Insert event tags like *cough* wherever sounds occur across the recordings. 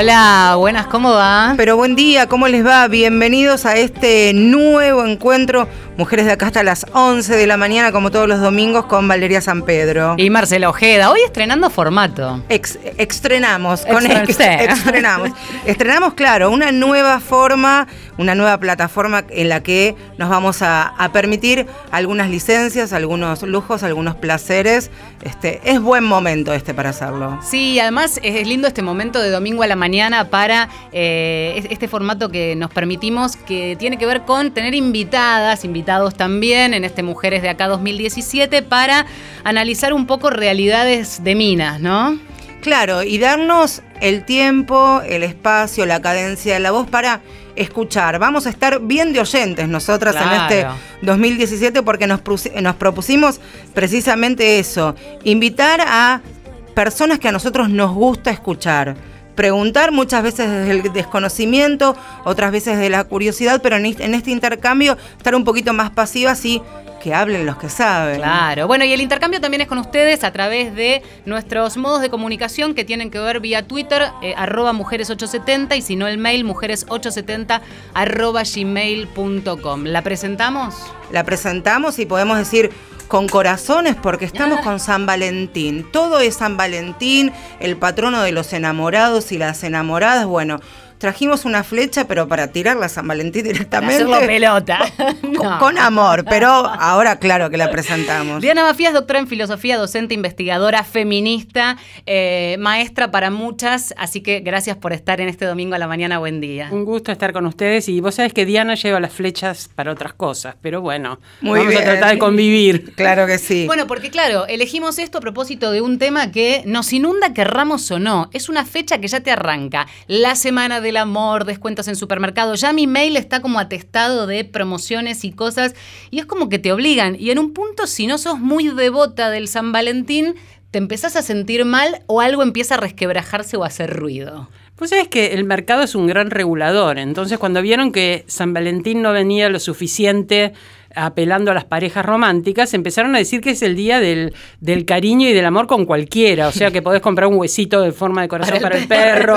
Hola, buenas, ¿cómo va? Pero buen día, ¿cómo les va? Bienvenidos a este nuevo encuentro. Mujeres de acá hasta las 11 de la mañana, como todos los domingos, con Valeria San Pedro. Y Marcela Ojeda, hoy estrenando formato. Ex- estrenamos, con ex- sí. estrenamos. *laughs* Estrenamos, claro, una nueva forma, una nueva plataforma en la que nos vamos a, a permitir algunas licencias, algunos lujos, algunos placeres. Este, es buen momento este para hacerlo. Sí, además es lindo este momento de domingo a la mañana para eh, es- este formato que nos permitimos que tiene que ver con tener invitadas, invitados también en este Mujeres de Acá 2017 para analizar un poco realidades de minas, ¿no? Claro, y darnos el tiempo, el espacio, la cadencia de la voz para escuchar. Vamos a estar bien de oyentes nosotras en este 2017 porque nos propusimos precisamente eso, invitar a personas que a nosotros nos gusta escuchar. Preguntar muchas veces desde el desconocimiento, otras veces de la curiosidad, pero en este, este intercambio estar un poquito más pasivas y que hablen los que saben. Claro, bueno, y el intercambio también es con ustedes a través de nuestros modos de comunicación que tienen que ver vía Twitter, eh, arroba mujeres870, y si no el mail, mujeres870 arroba gmail.com. ¿La presentamos? la presentamos y podemos decir con corazones porque estamos *laughs* con San Valentín. Todo es San Valentín, el patrono de los enamorados y las enamoradas. Bueno, trajimos una flecha, pero para tirarla a San Valentín Para directamente. hacerlo pelota. *laughs* Con, *laughs* No. con amor, pero ahora claro que la presentamos. Diana Mafías, doctora en filosofía, docente, investigadora, feminista, eh, maestra para muchas, así que gracias por estar en este domingo a la mañana. Buen día. Un gusto estar con ustedes y vos sabés que Diana lleva las flechas para otras cosas, pero bueno, Muy vamos bien. a tratar de convivir. *laughs* Claro que sí. Bueno, porque claro, elegimos esto a propósito de un tema que nos inunda, querramos o no. Es una fecha que ya te arranca. La semana del amor, descuentos en supermercado. Ya mi mail está como atestado de promociones y cosas. Y es como que te obligan. Y en un punto, si no sos muy devota del San Valentín, te empezás a sentir mal o algo empieza a resquebrajarse o a hacer ruido. Vos sabés que el mercado es un gran regulador, entonces cuando vieron que San Valentín no venía lo suficiente apelando a las parejas románticas, empezaron a decir que es el día del, del cariño y del amor con cualquiera, o sea que podés comprar un huesito de forma de corazón Para para el el, perro,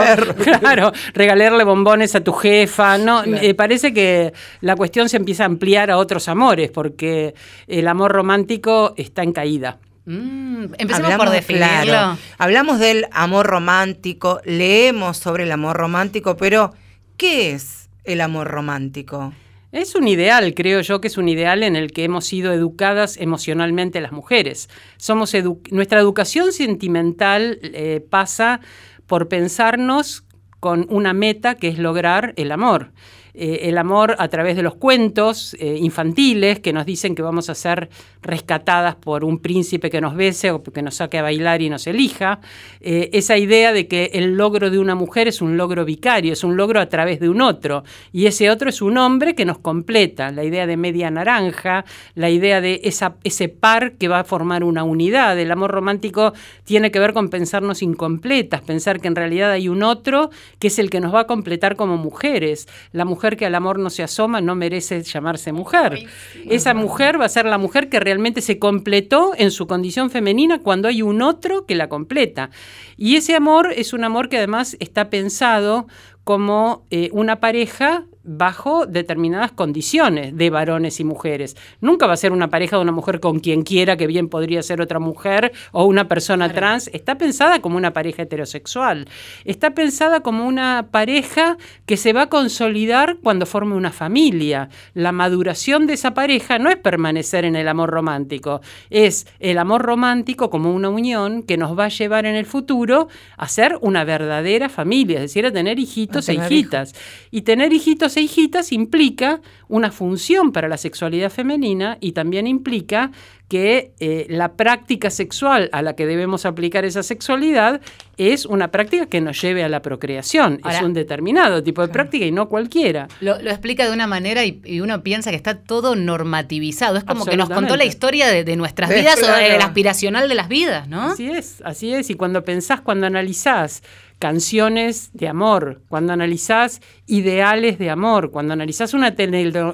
claro, regalarle bombones a tu jefa, no, Eh, parece que la cuestión se empieza a ampliar a otros amores, porque el amor romántico está en caída. Mm, empecemos por definirlo. claro, hablamos del amor romántico, leemos sobre el amor romántico, pero ¿qué es el amor romántico? Es un ideal, creo yo que es un ideal en el que hemos sido educadas emocionalmente las mujeres. Somos edu- nuestra educación sentimental eh, pasa por pensarnos con una meta que es lograr el amor. Eh, el amor a través de los cuentos eh, infantiles que nos dicen que vamos a ser rescatadas por un príncipe que nos bese o que nos saque a bailar y nos elija. Eh, esa idea de que el logro de una mujer es un logro vicario, es un logro a través de un otro. Y ese otro es un hombre que nos completa. La idea de media naranja, la idea de esa, ese par que va a formar una unidad. El amor romántico tiene que ver con pensarnos incompletas, pensar que en realidad hay un otro que es el que nos va a completar como mujeres. La mujer que al amor no se asoma no merece llamarse mujer. Esa mujer va a ser la mujer que realmente se completó en su condición femenina cuando hay un otro que la completa. Y ese amor es un amor que además está pensado como eh, una pareja bajo determinadas condiciones de varones y mujeres. Nunca va a ser una pareja de una mujer con quien quiera, que bien podría ser otra mujer o una persona trans. Está pensada como una pareja heterosexual. Está pensada como una pareja que se va a consolidar cuando forme una familia. La maduración de esa pareja no es permanecer en el amor romántico, es el amor romántico como una unión que nos va a llevar en el futuro a ser una verdadera familia, es decir, a tener hijitos A e hijitas. Y tener hijitos e hijitas implica una función para la sexualidad femenina y también implica que eh, la práctica sexual a la que debemos aplicar esa sexualidad es una práctica que nos lleve a la procreación. Ahora- es un determinado tipo de práctica y no cualquiera. Lo, lo explica de una manera y, y uno piensa que está todo normativizado. Es como que nos contó la historia de, de nuestras vidas o del aspiracional de las vidas, ¿no? Así es, así es. Y cuando pensás, cuando analizás canciones de amor, cuando analizás ideales de amor, cuando analizás una,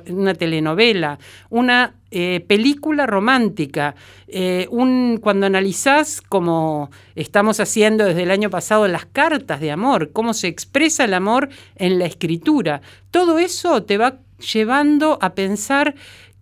una telenovela, una eh, película romántica, eh, un, cuando analizás, como estamos haciendo desde el año pasado, las cartas de amor, cómo se expresa el amor en la escritura, todo eso te va llevando a pensar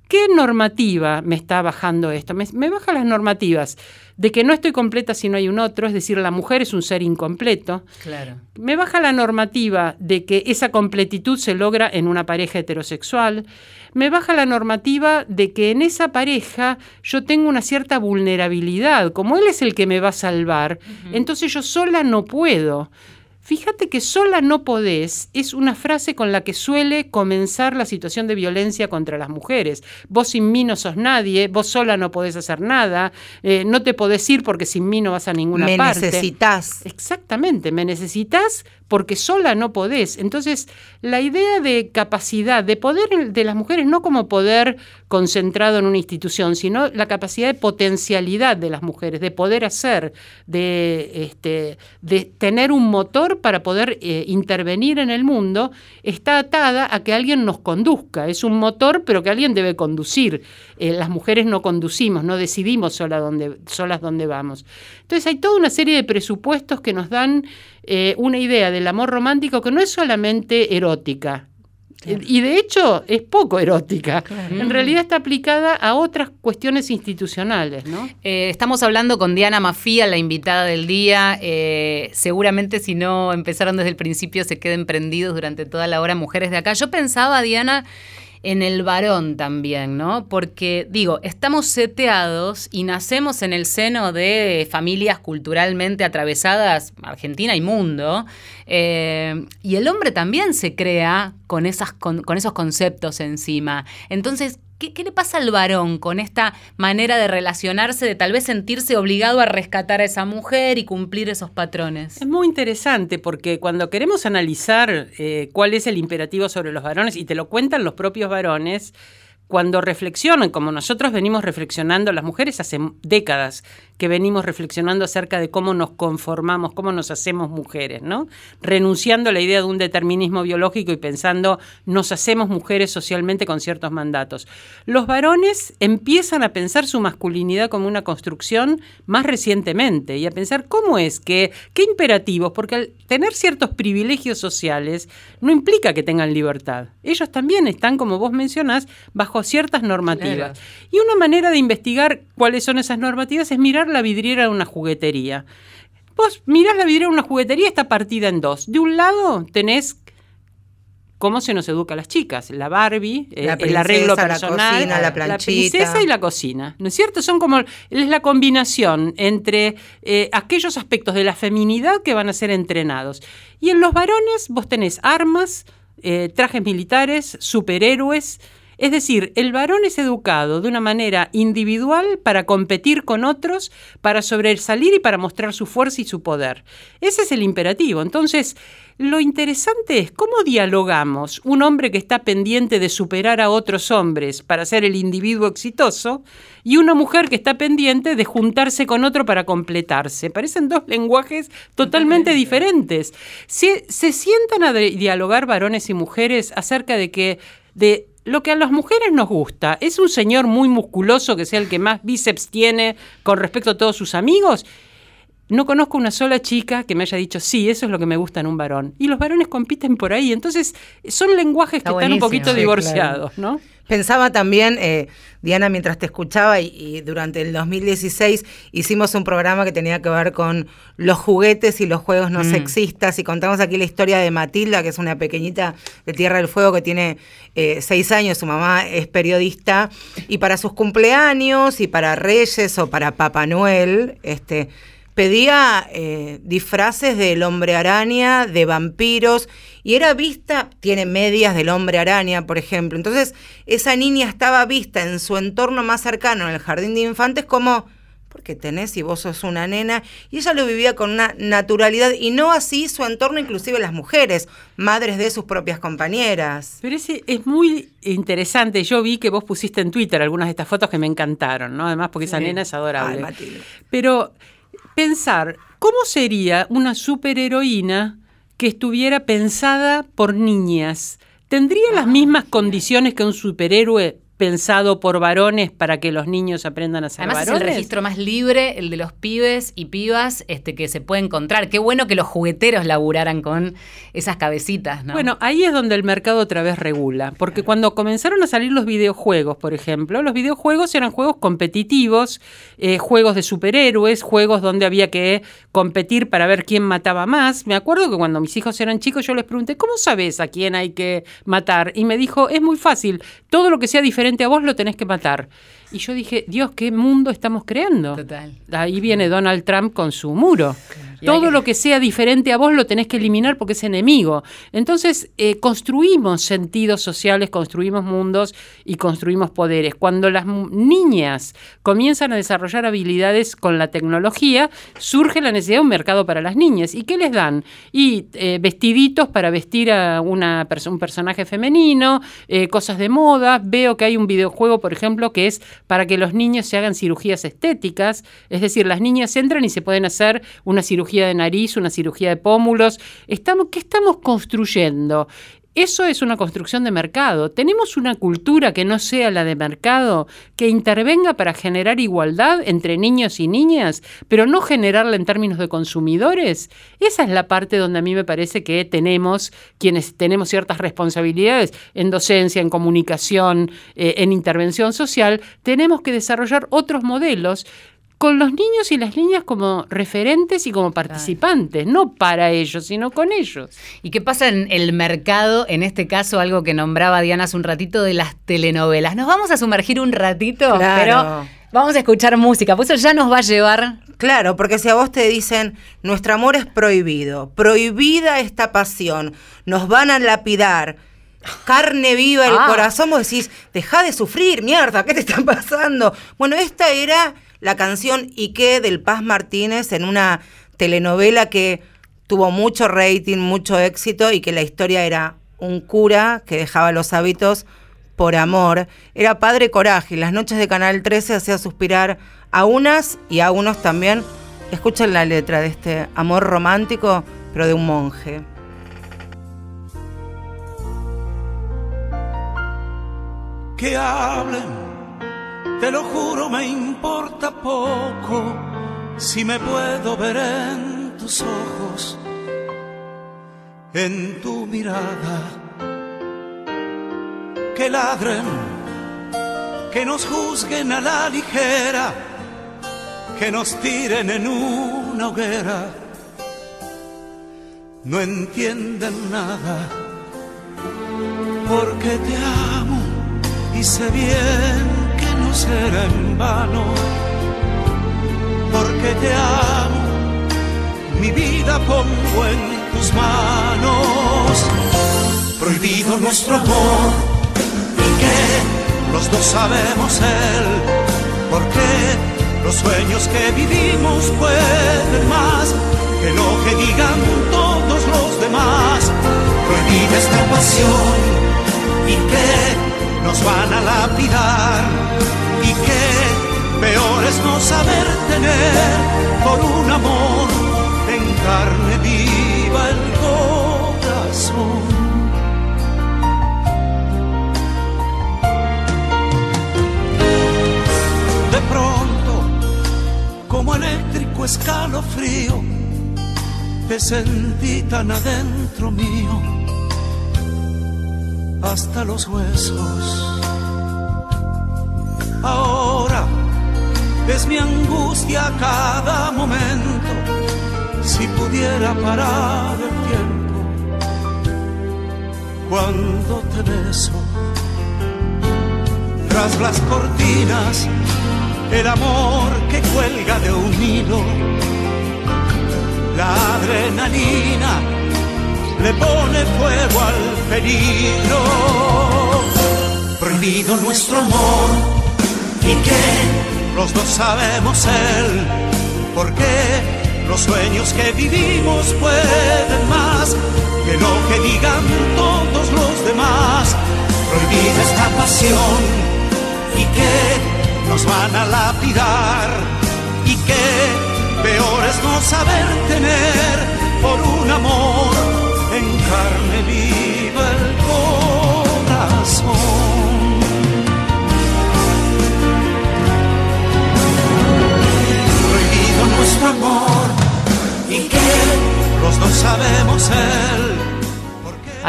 qué normativa me está bajando esto. Me, me baja las normativas de que no estoy completa si no hay un otro, es decir, la mujer es un ser incompleto. Claro. Me baja la normativa de que esa completitud se logra en una pareja heterosexual. Me baja la normativa de que en esa pareja yo tengo una cierta vulnerabilidad. Como él es el que me va a salvar, entonces yo sola no puedo. Fíjate que sola no podés es una frase con la que suele comenzar la situación de violencia contra las mujeres. Vos sin mí no sos nadie, vos sola no podés hacer nada, eh, no te podés ir porque sin mí no vas a ninguna parte. Me necesitas. Exactamente, me necesitas porque sola no podés. Entonces, la idea de capacidad, de poder de las mujeres, no como poder concentrado en una institución, sino la capacidad de potencialidad de las mujeres, de poder hacer, de, este, de tener un motor para poder eh, intervenir en el mundo, está atada a que alguien nos conduzca. Es un motor, pero que alguien debe conducir. Eh, las mujeres no conducimos, no decidimos sola solas dónde vamos. Entonces, hay toda una serie de presupuestos que nos dan eh, una idea del amor romántico que no es solamente erótica. Y de hecho es poco erótica. En realidad está aplicada a otras cuestiones institucionales. ¿no? Eh, estamos hablando con Diana Mafía, la invitada del día. Eh, seguramente si no empezaron desde el principio se queden prendidos durante toda la hora mujeres de acá. Yo pensaba, Diana, en el varón también, ¿no? Porque, digo, estamos seteados y nacemos en el seno de familias culturalmente atravesadas, Argentina y mundo, eh, y el hombre también se crea con, esas, con, con esos conceptos encima. Entonces, ¿Qué, le pasa al varón con esta manera de relacionarse, de tal vez sentirse obligado a rescatar a esa mujer y cumplir esos patrones? Es muy interesante porque cuando queremos analizar eh, cuál es el imperativo sobre los varones, y te lo cuentan los propios varones, cuando reflexionan, como nosotros venimos reflexionando, las mujeres hace décadas que venimos reflexionando acerca de cómo nos conformamos, cómo nos hacemos mujeres, ¿no? Renunciando a la idea de un determinismo biológico y pensando nos hacemos mujeres socialmente con ciertos mandatos. Los varones empiezan a pensar su masculinidad como una construcción más recientemente y a pensar cómo es que, qué imperativos, porque al tener ciertos privilegios sociales no implica que tengan libertad. Ellos también están, como vos mencionás, bajo ciertas normativas. Y una manera de investigar cuáles son esas normativas es mirar la vidriera de una juguetería. Vos mirás la vidriera de una juguetería, está partida en dos. De un lado tenés cómo se nos educa a las chicas, la Barbie, eh, el arreglo personal, la, princesa y la cocina, ¿no es cierto? Son como es la combinación entre eh, aquellos aspectos de la feminidad que van a ser entrenados. Y en los varones vos tenés armas, eh, trajes militares, superhéroes, es decir, el varón es educado de una manera individual para competir con otros, para sobresalir y para mostrar su fuerza y su poder. Ese es el imperativo. Entonces, lo interesante es cómo dialogamos un hombre que está pendiente de superar a otros hombres para ser el individuo exitoso y una mujer que está pendiente de juntarse con otro para completarse. Parecen dos lenguajes totalmente diferentes. Se, se sientan a dialogar varones y mujeres acerca de que de lo que a las mujeres nos gusta es un señor muy musculoso que sea el que más bíceps tiene con respecto a todos sus amigos. No conozco una sola chica que me haya dicho, sí, eso es lo que me gusta en un varón. Y los varones compiten por ahí. Entonces, son lenguajes que están un poquito divorciados, ¿no? Pensaba también, eh, Diana, mientras te escuchaba, y, durante el 2016 hicimos un programa que tenía que ver con los juguetes y los juegos no mm. sexistas, y contamos aquí la historia de Matilda, que es una pequeñita de Tierra del Fuego que tiene eh, seis años, su mamá es periodista, y para sus cumpleaños y para Reyes o para Papá Noel, este pedía eh, disfraces del hombre araña, de vampiros, y era vista, tiene medias del hombre araña, por ejemplo. Entonces, esa niña estaba vista en su entorno más cercano, en el jardín de infantes, como, porque tenés y vos sos una nena, y ella lo vivía con una naturalidad, y no así su entorno, inclusive las mujeres, madres de sus propias compañeras. Pero ese es muy interesante. Yo vi que vos pusiste en Twitter algunas de estas fotos que me encantaron, ¿no? Además, porque esa nena es adorable. Pero pensar ¿Cómo sería una superheroína que estuviera pensada por niñas? ¿Tendría las mismas condiciones que un superhéroe pensado por varones para que los niños aprendan a ser Además varones. es el registro más libre, el de los pibes y pibas este, que se puede encontrar. Qué bueno que los jugueteros laburaran con esas cabecitas, ¿no? Bueno, ahí es donde el mercado otra vez regula, porque cuando comenzaron a salir los videojuegos, por ejemplo, los videojuegos eran juegos competitivos, eh, juegos de superhéroes, juegos donde había que competir para ver quién mataba más. Me acuerdo que cuando mis hijos eran chicos yo les pregunté, ¿cómo sabes a quién hay que matar? Y me dijo, es muy fácil, todo lo que sea diferente a vos lo tenés que matar. Y yo dije, Dios, ¿qué mundo estamos creando? Total. Ahí viene Donald Trump con su muro. Todo lo que sea diferente a vos lo tenés que eliminar porque es enemigo. Entonces, eh, construimos sentidos sociales, construimos mundos y construimos poderes. Cuando las niñas comienzan a desarrollar habilidades con la tecnología, surge la necesidad de un mercado para las niñas. ¿Y qué les dan? Y eh, vestiditos para vestir a una un personaje femenino, eh, cosas de moda. Veo que hay un videojuego, por ejemplo, que es para que los niños se hagan cirugías estéticas. Es decir, las niñas entran y se pueden hacer una cirugía de nariz, una cirugía de pómulos. Estamos, ¿Qué estamos construyendo? Eso es una construcción de mercado. ¿Tenemos una cultura que no sea la de mercado, que intervenga para generar igualdad entre niños y niñas, pero no generarla en términos de consumidores? Esa es la parte donde a mí me parece que tenemos, quienes tenemos ciertas responsabilidades en docencia, en comunicación, eh, en intervención social, tenemos que desarrollar otros modelos con los niños y las niñas como referentes y como participantes, no para ellos, sino con ellos. ¿Y qué pasa en el mercado, en este caso, algo que nombraba Diana hace un ratito de las telenovelas? Nos vamos a sumergir un ratito, pero vamos a escuchar música, pues eso ya nos va a llevar... Claro, porque si a vos te dicen, nuestro amor es prohibido, prohibida esta pasión, nos van a lapidar, carne viva el ah. corazón, vos decís, deja de sufrir, mierda, ¿qué te está pasando? Bueno, esta era la canción Ike del Paz Martínez en una telenovela que tuvo mucho rating, mucho éxito y que la historia era un cura que dejaba los hábitos por amor. Era padre coraje y las noches de Canal 13 hacía suspirar a unas y a unos también. Escuchen la letra de este amor romántico, pero de un monje. Que hablen te lo juro, me importa poco si me puedo ver en tus ojos, en tu mirada. Que ladren, que nos juzguen a la ligera, que nos tiren en una hoguera. No entienden nada porque te amo y sé bien será en vano, porque te amo, mi vida pongo en tus manos. Prohibido nuestro amor y que los dos sabemos él, porque los sueños que vivimos pueden más que lo que digan todos los demás. Prohibida esta pasión y que nos van a lapidar peor no saber tener por un amor en carne viva el corazón. De pronto, como eléctrico escalofrío, te sentí tan adentro mío hasta los huesos. Es mi angustia cada momento, si pudiera parar el tiempo cuando te beso. Tras las cortinas, el amor que cuelga de un hilo, la adrenalina le pone fuego al peligro. Prohibido nuestro amor y que los dos sabemos él, porque los sueños que vivimos pueden más que lo que digan todos los demás. Prohibida esta pasión y que nos van a lapidar y que peor es no saber tener por un amor en carne viva el corazón. Amor y que los dos sabemos él.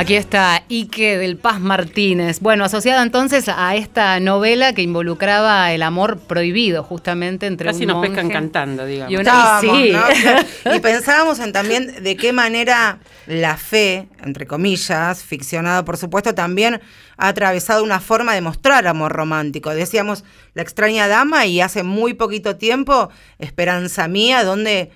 Aquí está Ike del Paz Martínez. Bueno, asociada entonces a esta novela que involucraba el amor prohibido, justamente entre Casi un nos monje pescan cantando, digamos. y una- Estábamos, sí. ¿no? *laughs* Y pensábamos en también de qué manera la fe, entre comillas, ficcionada por supuesto, también ha atravesado una forma de mostrar amor romántico. Decíamos La extraña dama y hace muy poquito tiempo Esperanza Mía, donde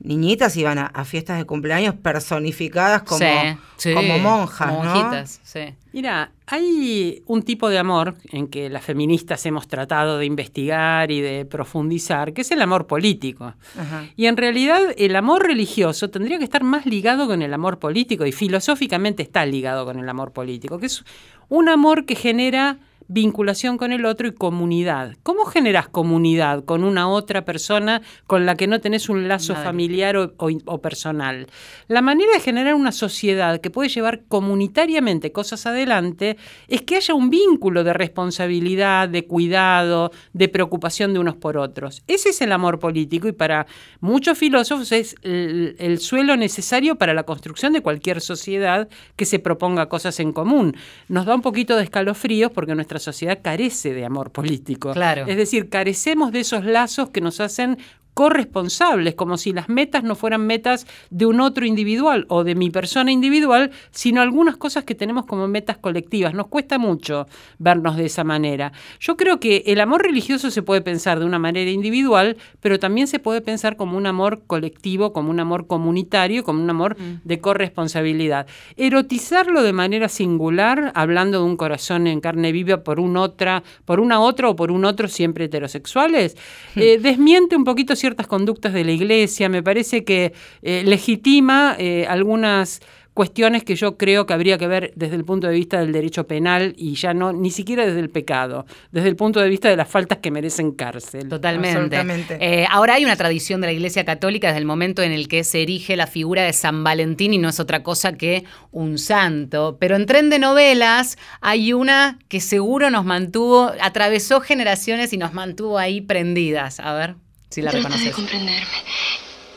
niñitas iban a, a fiestas de cumpleaños personificadas como, Sí, sí, como monjas, como ¿no? monjitas, sí. Mira, hay un tipo de amor en que las feministas hemos tratado de investigar y de profundizar, que es el amor político. Ajá. Y en realidad el amor religioso tendría que estar más ligado con el amor político y filosóficamente está ligado con el amor político, que es un amor que genera vinculación con el otro y comunidad. ¿Cómo generas comunidad con una otra persona con la que no tenés un lazo familiar o, o- o personal? La manera de generar una sociedad que puede llevar comunitariamente cosas adelante es que haya un vínculo de responsabilidad, de cuidado, de preocupación de unos por otros. Ese es el amor político y para muchos filósofos es el, el suelo necesario para la construcción de cualquier sociedad que se proponga cosas en común. Nos da un poquito de escalofríos porque nuestra sociedad carece de amor político. Claro. Es decir, carecemos de esos lazos que nos hacen corresponsables, como si las metas no fueran metas de un otro individual o de mi persona individual, sino algunas cosas que tenemos como metas colectivas. Nos cuesta mucho vernos de esa manera. Yo creo que el amor religioso se puede pensar de una manera individual, pero también se puede pensar como un amor colectivo, como un amor comunitario, como un amor de corresponsabilidad. Erotizarlo de manera singular, hablando de un corazón en carne viva por un otra, por una otra o por un otro siempre heterosexuales, eh, desmiente un poquito ciertas conductas de la iglesia, me parece que eh, legitima eh, algunas cuestiones que yo creo que habría que ver desde el punto de vista del derecho penal y ya no ni siquiera desde el pecado, desde el punto de vista de las faltas que merecen cárcel. Totalmente. Eh, ahora hay una tradición de la Iglesia Católica desde el momento en el que se erige la figura de San Valentín y no es otra cosa que un santo. Pero en tren de novelas hay una que seguro nos mantuvo, atravesó generaciones y nos mantuvo ahí prendidas. A ver si la Trata de comprenderme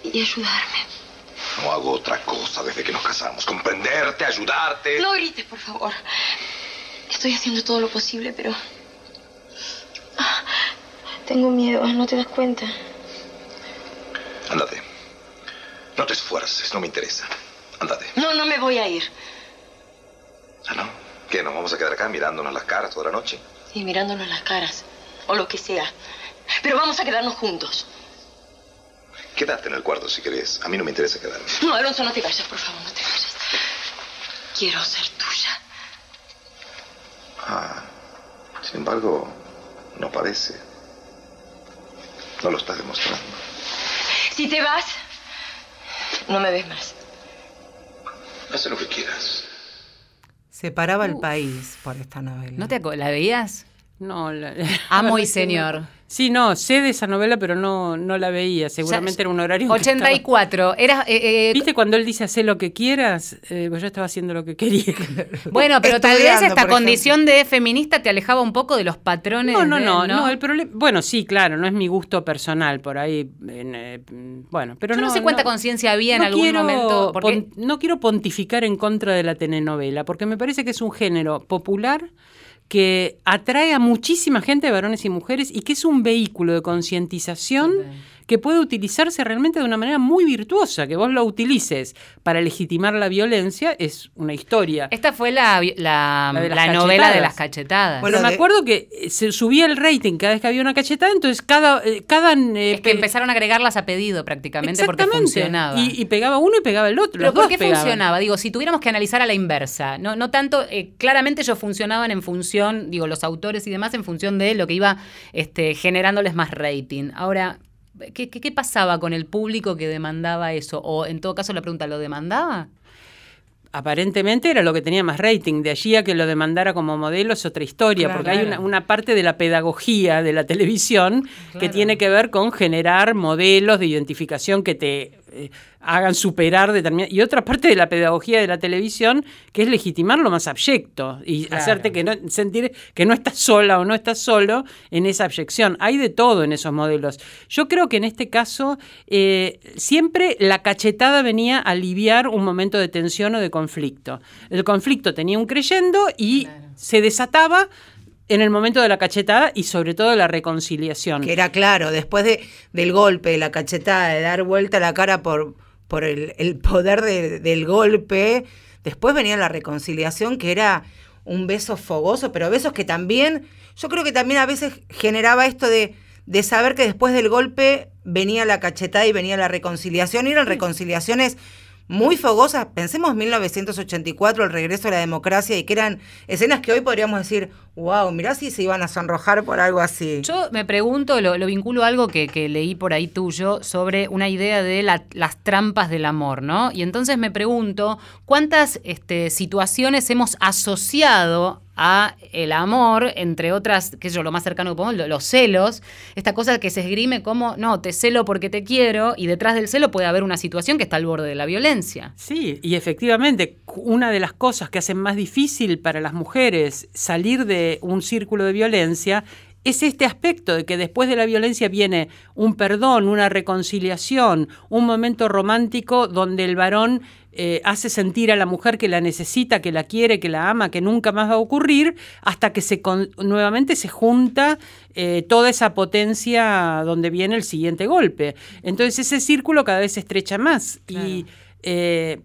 y ayudarme. No hago otra cosa desde que nos casamos. Comprenderte, ayudarte. No grites, por favor. Estoy haciendo todo lo posible, pero... Ah, tengo miedo, ¿no te das cuenta? Ándate. No te esfuerces, no me interesa. Ándate. No, no me voy a ir. Ah, ¿no? ¿Qué? ¿Nos vamos a quedar acá mirándonos las caras toda la noche? Y mirándonos las caras, o lo que sea. Pero vamos a quedarnos juntos. Quédate en el cuarto si querés. A mí no me interesa quedarme. No, Alonso, no te vayas, por favor, no te vayas. Quiero ser tuya. Ah. Sin embargo, no parece. No lo estás demostrando. Si te vas, no me ves más. Haz lo que quieras. Separaba el país por esta novela. ¿No te la veías? No, la- Amo *laughs* y señor. No. Sí, no, sé de esa novela, pero no, no la veía. Seguramente Ya- era un horario. en que estaba- 84. Era, eh, eh, ¿Viste cuando él dice hacer lo que quieras? Eh, pues yo estaba haciendo lo que quería. *laughs* Bueno, pero tal vez esta condición de feminista te alejaba un poco de los patrones. No, no, de- no, no, el problema, bueno, sí, claro, no es mi gusto personal por ahí, en, eh, bueno, pero Yo no, no, sé cuánta conciencia había en no algún quiero momento. Porque pon- no quiero pontificar en contra de la telenovela, porque me parece que es un género popular que atrae a muchísima gente, varones y mujeres, y que es un vehículo de concientización que puede utilizarse realmente de una manera muy virtuosa, que vos lo utilices para legitimar la violencia, es una historia. esta fue la, la, La de las la novela de las cachetadas. Bueno, me acuerdo que eh, se subía el rating cada vez que había una cachetada, entonces cada... eh, cada eh, es que pe- empezaron a agregarlas a pedido prácticamente porque funcionaba. Y, y pegaba uno y pegaba el otro. Pero los ¿por dos qué pegaban. funcionaba? Digo, si tuviéramos que analizar a la inversa, no, no tanto, eh, claramente ellos funcionaban en función, digo, los autores y demás, en función de lo que iba este, generándoles más rating. Ahora, ¿qué, qué, qué pasaba con el público que demandaba eso? O en todo caso la pregunta, ¿lo demandaba? aparentemente era lo que tenía más rating. De allí a que lo demandara como modelo es otra historia, Claro. porque hay una, una parte de la pedagogía de la televisión que tiene que ver con generar modelos de identificación que te eh, hagan superar determinadas... Y otra parte de la pedagogía de la televisión que es legitimar lo más abyecto y Claro. hacerte que no, sentir que no estás sola o no estás solo en esa abyección. Hay de todo en esos modelos. Yo creo que en este caso eh, siempre la cachetada venía a aliviar un momento de tensión o de conflicto. El conflicto tenía un creyendo y se desataba en el momento de la cachetada y sobre todo la reconciliación. Que era claro, después de, del golpe, de la cachetada, de dar vuelta la cara por, por el, el poder de- del golpe, después venía la reconciliación, que era un beso fogoso, pero besos que también, yo creo que también a veces generaba esto de, de saber que después del golpe venía la cachetada y venía la reconciliación, y eran reconciliaciones muy fogosas. Pensemos 1984, el regreso a la democracia, y que eran escenas que hoy podríamos decir, wow, mirá si se iban a sonrojar por algo así. Yo me pregunto, lo, lo vinculo a algo que, que leí por ahí tuyo sobre una idea de la- las trampas del amor, ¿no? Y entonces me pregunto, ¿cuántas este, situaciones hemos asociado a el amor, entre otras, que es lo más cercano que podemos, lo- los celos, esta cosa que se esgrime como, no, te celo porque te quiero, y detrás del celo puede haber una situación que está al borde de la violencia. Sí, y efectivamente, una de las cosas que hacen más difícil para las mujeres salir de un círculo de violencia es este aspecto de que después de la violencia viene un perdón, una reconciliación, un momento romántico donde el varón eh, hace sentir a la mujer que la necesita, que la quiere, que la ama, que nunca más va a ocurrir, hasta que se con- nuevamente se junta eh, toda esa potencia donde viene el siguiente golpe. Entonces ese círculo cada vez se estrecha más y eh,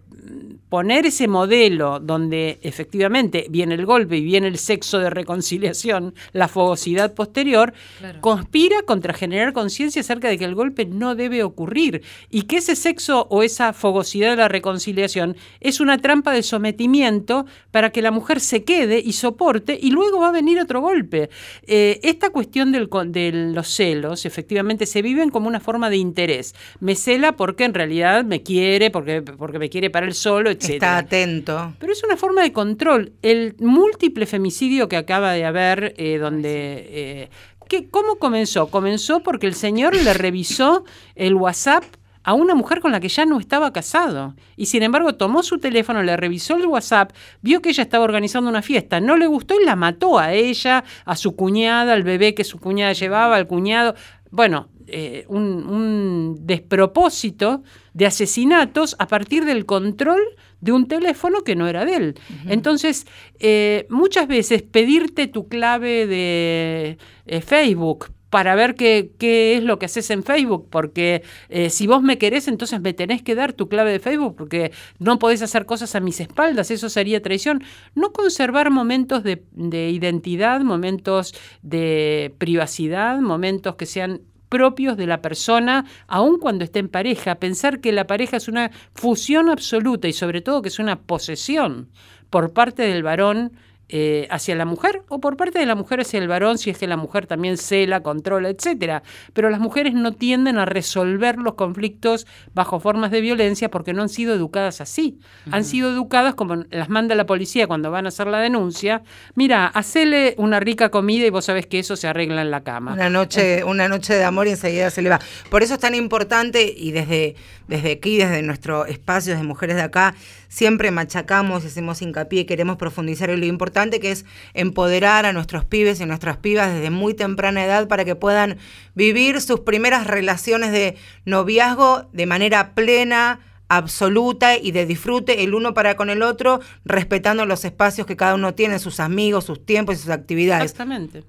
poner ese modelo donde efectivamente viene el golpe y viene el sexo de reconciliación, la fogosidad posterior, conspira contra generar conciencia acerca de que el golpe no debe ocurrir y que ese sexo o esa fogosidad de la reconciliación es una trampa de sometimiento para que la mujer se quede y soporte y luego va a venir otro golpe. Eh, esta cuestión del de los celos efectivamente se viven como una forma de interés. Me cela porque en realidad me quiere, porque, porque me quiere para él solo, etc. Está atento. Pero es una forma de control. El múltiple femicidio que acaba de haber, eh, donde... eh, ¿qué- ¿Cómo comenzó? Comenzó porque el señor le revisó el WhatsApp a una mujer con la que ya no estaba casado. Y sin embargo tomó su teléfono, le revisó el WhatsApp, vio que ella estaba organizando una fiesta, no le gustó y la mató a ella, a su cuñada, al bebé que su cuñada llevaba, al cuñado. Bueno, eh, un, un despropósito de asesinatos a partir del control de un teléfono que no era de él. Entonces, eh, muchas veces pedirte tu clave de eh, Facebook para ver qué, qué es lo que haces en Facebook, porque eh, si vos me querés, entonces me tenés que dar tu clave de Facebook, porque no podés hacer cosas a mis espaldas, eso sería traición. No conservar momentos de, de identidad, momentos de privacidad, momentos que sean propios de la persona, aun cuando esté en pareja. Pensar que la pareja es una fusión absoluta y sobre todo que es una posesión por parte del varón eh, hacia la mujer o por parte de la mujer hacia el varón si es que la mujer también cela, controla, etcétera. Pero las mujeres no tienden a resolver los conflictos bajo formas de violencia porque no han sido educadas así. Han sido educadas como las manda la policía cuando van a hacer la denuncia. Mira, hacele una rica comida y vos sabés que eso se arregla en la cama. Una noche, una noche de amor y enseguida se le va. Por eso es tan importante y desde, desde aquí, desde nuestro espacio de mujeres de acá, siempre machacamos y hacemos hincapié y queremos profundizar en lo importante que es empoderar a nuestros pibes y nuestras pibas desde muy temprana edad para que puedan vivir sus primeras relaciones de noviazgo de manera plena, absoluta y de disfrute el uno para con el otro, respetando los espacios que cada uno tiene, sus amigos, sus tiempos y sus actividades. Exactamente.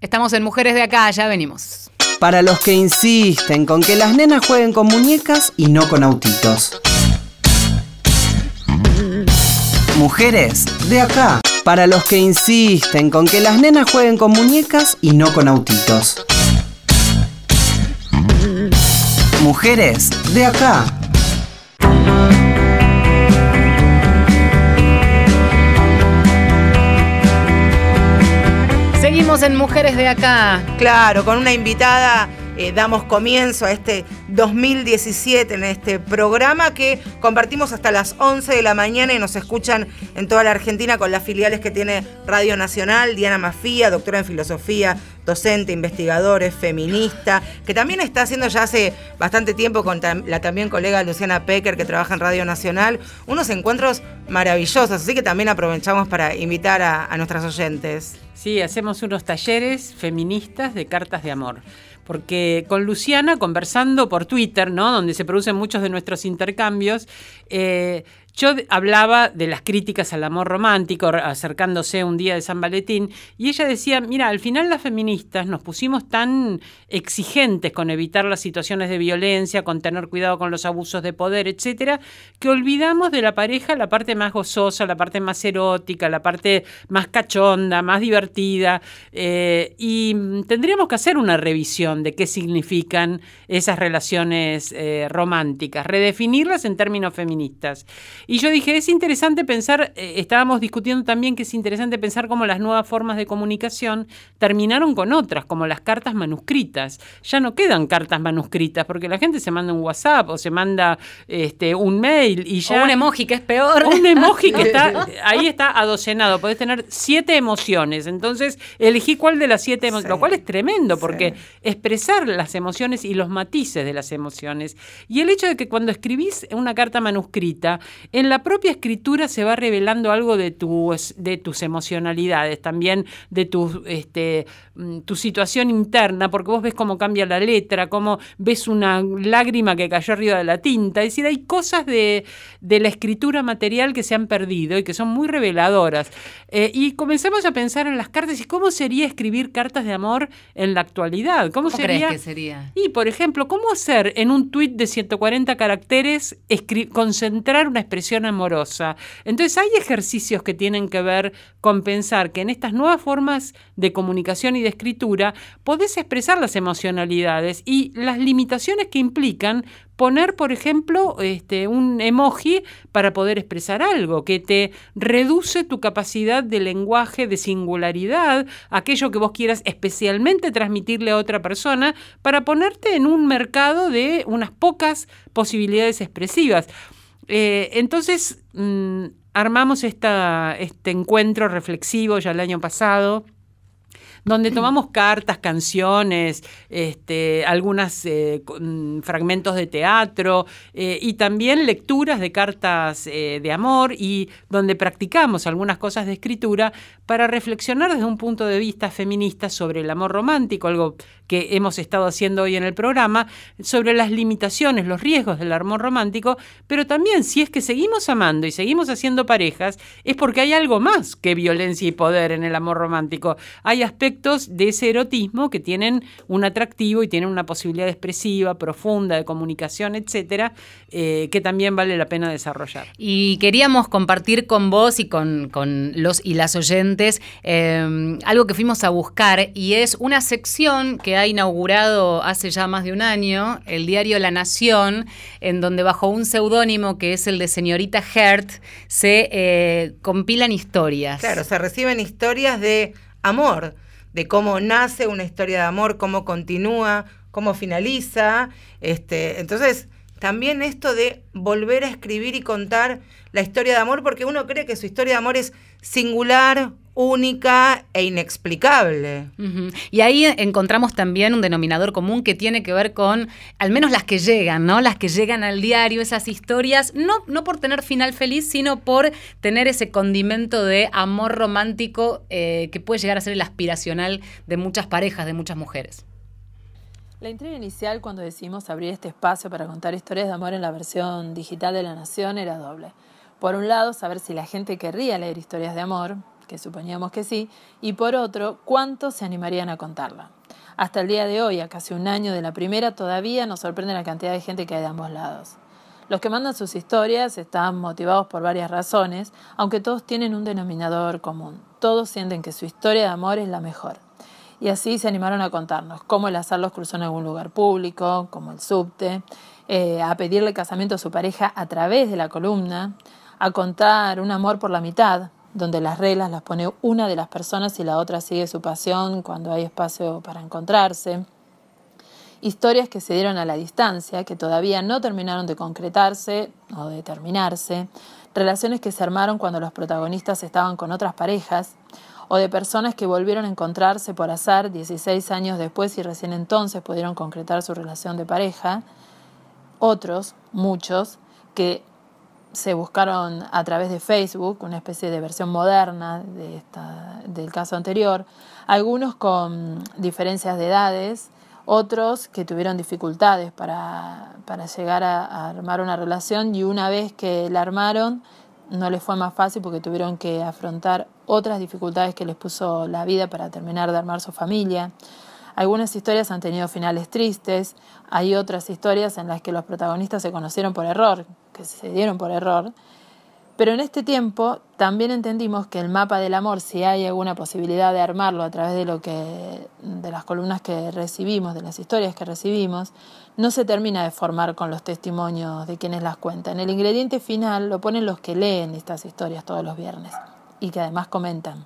Estamos en Mujeres de Acá, ya venimos. Para los que insisten con que las nenas jueguen con muñecas y no con autitos. Mujeres de acá. Para los que insisten con que las nenas jueguen con muñecas y no con autitos. Mujeres de acá. Seguimos en Mujeres de Acá. Claro, con una invitada eh, damos comienzo a este 2017 en este programa que compartimos hasta las 11 de la mañana y nos escuchan en toda la Argentina con las filiales que tiene Radio Nacional, Diana Mafía, doctora en filosofía, docente, investigadores, feminista, que también está haciendo ya hace bastante tiempo con la también colega Luciana Pecker, que trabaja en Radio Nacional, unos encuentros maravillosos, así que también aprovechamos para invitar a nuestras oyentes. Sí, hacemos unos talleres feministas de cartas de amor porque con Luciana, conversando por Twitter, ¿no? donde se producen muchos de nuestros intercambios, eh, yo hablaba de las críticas al amor romántico, acercándose un día de San Valentín, y ella decía, mira, al final las feministas nos pusimos tan exigentes con evitar las situaciones de violencia, con tener cuidado con los abusos de poder, etcétera, que olvidamos de la pareja la parte más gozosa, la parte más erótica, la parte más cachonda, más divertida, eh, y tendríamos que hacer una revisión de qué significan esas relaciones eh, románticas, redefinirlas en términos feministas. Y yo dije, es interesante pensar, eh, estábamos discutiendo también que es interesante pensar cómo las nuevas formas de comunicación terminaron con otras, como las cartas manuscritas. Ya no quedan cartas manuscritas, porque la gente se manda un WhatsApp o se manda este, un mail y ya... O un emoji, que es peor. Un emoji que *laughs* está, ahí está adocenado, podés tener siete emociones, entonces elegí cuál de las siete emociones, lo cual es tremendo, porque expresar las emociones y los matices de las emociones. Y el hecho de que cuando escribís una carta manuscrita, en la propia escritura se va revelando algo de, de tus emocionalidades, también de tu, este, mm, tu situación interna, porque vos ves cómo cambia la letra, cómo ves una lágrima que cayó arriba de la tinta. Es decir, hay cosas de, la escritura material que se han perdido y que son muy reveladoras. Eh, y comenzamos a pensar en las cartas y cómo sería escribir cartas de amor en la actualidad. ¿Cómo, sería? crees que sería? Y, por ejemplo, ¿cómo hacer en un tuit de 140 caracteres concentrar una expresión amorosa. Entonces hay ejercicios que tienen que ver con pensar que en estas nuevas formas de comunicación y de escritura podés expresar las emocionalidades y las limitaciones que implican poner, por ejemplo, este, un emoji para poder expresar algo, que te reduce tu capacidad de lenguaje, de singularidad, aquello que vos quieras especialmente transmitirle a otra persona, para ponerte en un mercado de unas pocas posibilidades expresivas. Eh, entonces mm, armamos esta, este encuentro reflexivo ya el año pasado donde tomamos *clears throat* cartas, canciones, este, algunos eh, mm, fragmentos de teatro eh, y también lecturas de cartas de amor y donde practicamos algunas cosas de escritura para reflexionar desde un punto de vista feminista sobre el amor romántico, algo que hemos estado haciendo hoy en el programa, sobre las limitaciones, los riesgos del amor romántico, pero también si es que seguimos amando y seguimos haciendo parejas, es porque hay algo más que violencia y poder en el amor romántico. Hay aspectos de ese erotismo que tienen un atractivo y tienen una posibilidad expresiva, profunda, de comunicación, etcétera, eh, que también vale la pena desarrollar. Y queríamos compartir con vos y con, los y las oyentes eh, algo que fuimos a buscar y es una sección ha inaugurado hace ya más de un año el diario La Nación, en donde bajo un seudónimo que es el de señorita Hert, se eh, compilan historias. Claro, se reciben historias de amor, de cómo nace una historia de amor, cómo continúa, cómo finaliza. Este, entonces, también esto de volver a escribir y contar la historia de amor, porque uno cree que su historia de amor es singular, única e inexplicable. Y ahí encontramos también un denominador común que tiene que ver con, al menos las que llegan, ¿no? Las que llegan al diario, esas historias, no, no por tener final feliz, sino por tener ese condimento de amor romántico eh, que puede llegar a ser el aspiracional de muchas parejas, de muchas mujeres. La intriga inicial cuando decidimos abrir este espacio para contar historias de amor en la versión digital de La Nación era doble. Por un lado, saber si la gente querría leer historias de amor, que suponíamos que sí, y por otro, cuántos se animarían a contarla. Hasta el día de hoy, a casi un año de la primera, todavía nos sorprende la cantidad de gente que hay de ambos lados. Los que mandan sus historias están motivados por varias razones, aunque todos tienen un denominador común. Todos sienten que su historia de amor es la mejor. Y así se animaron a contarnos cómo el azar los cruzó en algún lugar público, como el subte, eh, a pedirle casamiento a su pareja a través de la columna, a contar un amor por la mitad, donde las reglas las pone una de las personas y la otra sigue su pasión cuando hay espacio para encontrarse. historias que se dieron a la distancia, que todavía no terminaron de concretarse o de terminarse, relaciones que se armaron cuando los protagonistas estaban con otras parejas, o de personas que volvieron a encontrarse por azar 16 años después y recién entonces pudieron concretar su relación de pareja, otros, muchos, que se buscaron a través de Facebook, una especie de versión moderna de esta, del caso anterior, algunos con diferencias de edades, otros que tuvieron dificultades para, llegar a, armar una relación y una vez que la armaron no les fue más fácil porque tuvieron que afrontar otras dificultades que les puso la vida para terminar de armar su familia. Algunas historias han tenido finales tristes, hay otras historias en las que los protagonistas se conocieron por error, que se dieron por error, pero en este tiempo también entendimos que el mapa del amor, si hay alguna posibilidad de armarlo a través de lo que de las columnas que recibimos, de las historias que recibimos, no se termina de formar con los testimonios de quienes las cuentan. El ingrediente final lo ponen los que leen estas historias todos los viernes y que además comentan.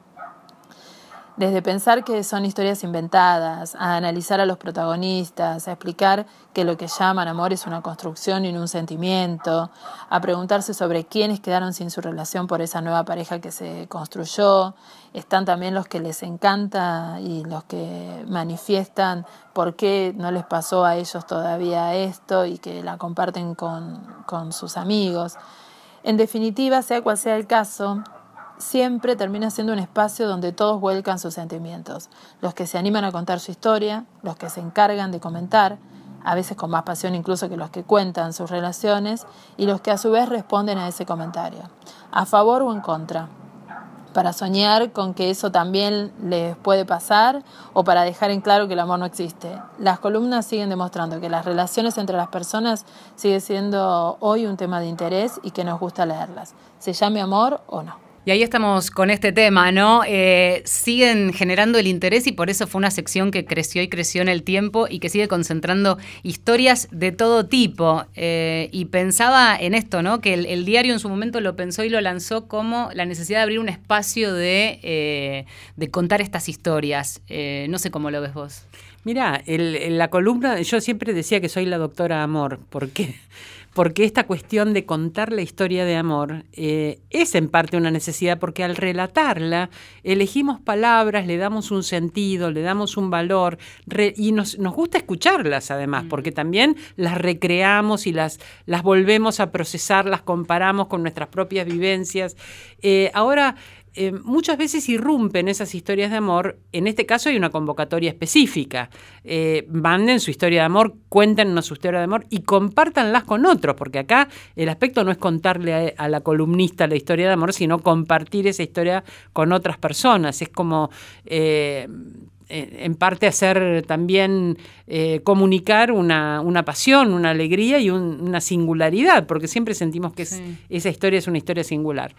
Desde pensar que son historias inventadas, a analizar a los protagonistas, a explicar que lo que llaman amor es una construcción y no un sentimiento, a preguntarse sobre quiénes quedaron sin su relación por esa nueva pareja que se construyó. Están también los que les encanta y los que manifiestan por qué no les pasó a ellos todavía esto y que la comparten con, con sus amigos. En definitiva, sea cual sea el caso, siempre termina siendo un espacio donde todos vuelcan sus sentimientos. Los que se animan a contar su historia, los que se encargan de comentar, a veces con más pasión incluso que los que cuentan sus relaciones, y los que a su vez responden a ese comentario, a favor o en contra, para soñar con que eso también les puede pasar o para dejar en claro que el amor no existe. Las columnas siguen demostrando que las relaciones entre las personas sigue siendo hoy un tema de interés y que nos gusta leerlas, se llame amor o no. Y ahí estamos con este tema, ¿no? Eh, siguen generando el interés y por eso fue una sección que creció y creció en el tiempo y que sigue concentrando historias de todo tipo. Eh, y pensaba en esto, ¿no? Que el, diario en su momento lo pensó y lo lanzó como la necesidad de abrir un espacio de, eh, de contar estas historias. no sé cómo lo ves vos. Mira, la columna, yo siempre decía que soy la doctora Amor, porque porque esta cuestión de contar la historia de amor eh, es en parte una necesidad, porque al relatarla elegimos palabras, le damos un sentido, le damos un valor, y nos, gusta escucharlas además, porque también las recreamos y las, las volvemos a procesar, las comparamos con nuestras propias vivencias. Eh, ahora, eh, muchas veces irrumpen esas historias de amor. En este caso hay una convocatoria específica. Eh, manden su historia de amor, cuéntenos su historia de amor y compártanlas con otros, porque acá el aspecto no es contarle a, la columnista la historia de amor, sino compartir esa historia con otras personas. Es como eh, en parte hacer también eh, comunicar una, pasión, una alegría y una singularidad, porque siempre sentimos que esa historia es una historia singular.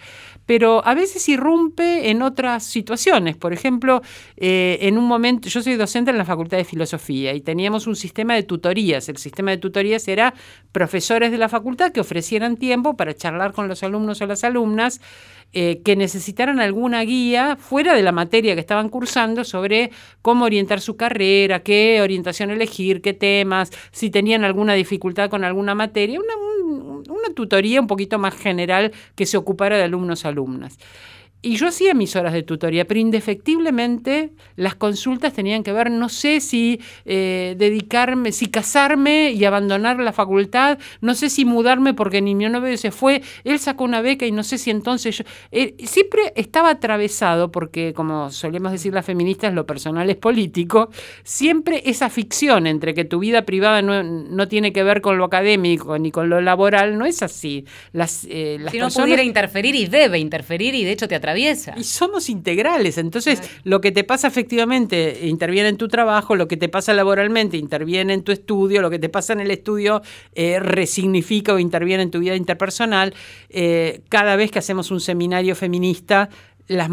Pero a veces irrumpe en otras situaciones. Por ejemplo, eh, en un momento, yo soy docente en la Facultad de Filosofía y teníamos un sistema de tutorías. El sistema de tutorías era profesores de la facultad que ofrecieran tiempo para charlar con los alumnos o las alumnas eh, que necesitaran alguna guía fuera de la materia que estaban cursando sobre cómo orientar su carrera, qué orientación elegir, qué temas, si tenían alguna dificultad con alguna materia, una, una tutoría un poquito más general que se ocupara de alumnos alumnas. Y yo hacía mis horas de tutoría, pero indefectiblemente las consultas tenían que ver, no sé si eh, dedicarme, si casarme y abandonar la facultad, no sé si mudarme porque ni mi novio se fue, él sacó una beca y no sé si entonces yo... Eh, siempre estaba atravesado, porque como solemos decir las feministas, lo personal es político, siempre esa ficción entre que tu vida privada no, tiene que ver con lo académico ni con lo laboral, no es así. Las, eh, si no pudiera interferir y debe interferir y de hecho te atraviesa y somos integrales, entonces lo que te pasa efectivamente interviene en tu trabajo, lo que te pasa laboralmente interviene en tu estudio, lo que te pasa en el estudio eh, resignifica o interviene en tu vida interpersonal. Eh, cada vez que hacemos un seminario feminista, las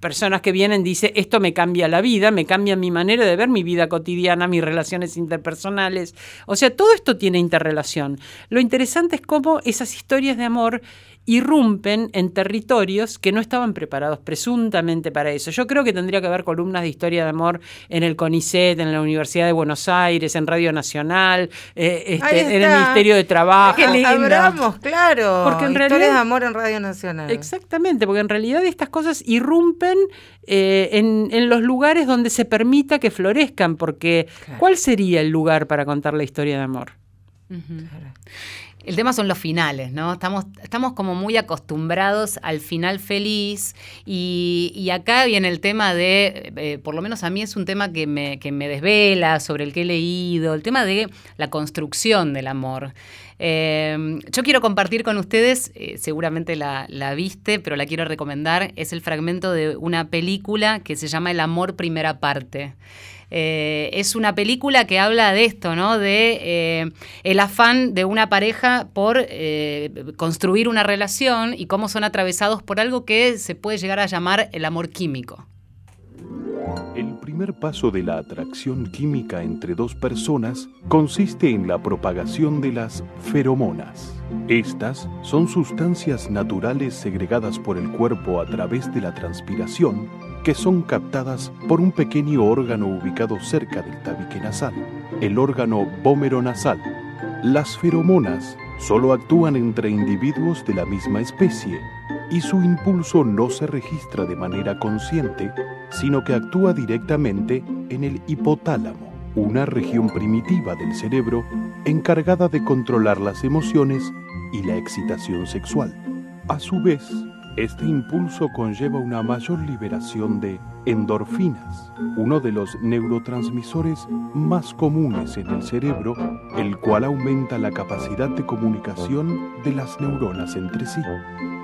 personas que vienen dicen, esto me cambia la vida, me cambia mi manera de ver mi vida cotidiana, mis relaciones interpersonales. O sea, todo esto tiene interrelación. Lo interesante es cómo esas historias de amor irrumpen en territorios que no estaban preparados presuntamente para eso. Yo creo que tendría que haber columnas de historia de amor en el CONICET, en la Universidad de Buenos Aires, en Radio Nacional, eh, este, en el Ministerio de Trabajo. Qué Abramos, claro. Porque en realidad, de amor en Radio Nacional. Exactamente, porque en realidad estas cosas irrumpen eh, en, los lugares donde se permita que florezcan, porque ¿cuál sería el lugar para contar la historia de amor? El tema son los finales, ¿no? Estamos, estamos como muy acostumbrados al final feliz y, acá viene el tema de, eh, por lo menos a mí es un tema que me, que me desvela, sobre el que he leído, el tema de la construcción del amor. Eh, yo quiero compartir con ustedes, eh, seguramente la, viste, pero la quiero recomendar, es el fragmento de una película que se llama El amor primera parte. Eh, es una película que habla de esto, ¿no? De eh, el afán de una pareja por eh, construir una relación y cómo son atravesados por algo que se puede llegar a llamar el amor químico. El primer paso de la atracción química entre dos personas consiste en la propagación de las feromonas. Estas son sustancias naturales segregadas por el cuerpo a través de la transpiración que son captadas por un pequeño órgano ubicado cerca del tabique nasal, el órgano bómero nasal. Las feromonas solo actúan entre individuos de la misma especie y su impulso no se registra de manera consciente, sino que actúa directamente en el hipotálamo, una región primitiva del cerebro encargada de controlar las emociones y la excitación sexual. A su vez, este impulso conlleva una mayor liberación de endorfinas, uno de los neurotransmisores más comunes en el cerebro, el cual aumenta la capacidad de comunicación de las neuronas entre sí.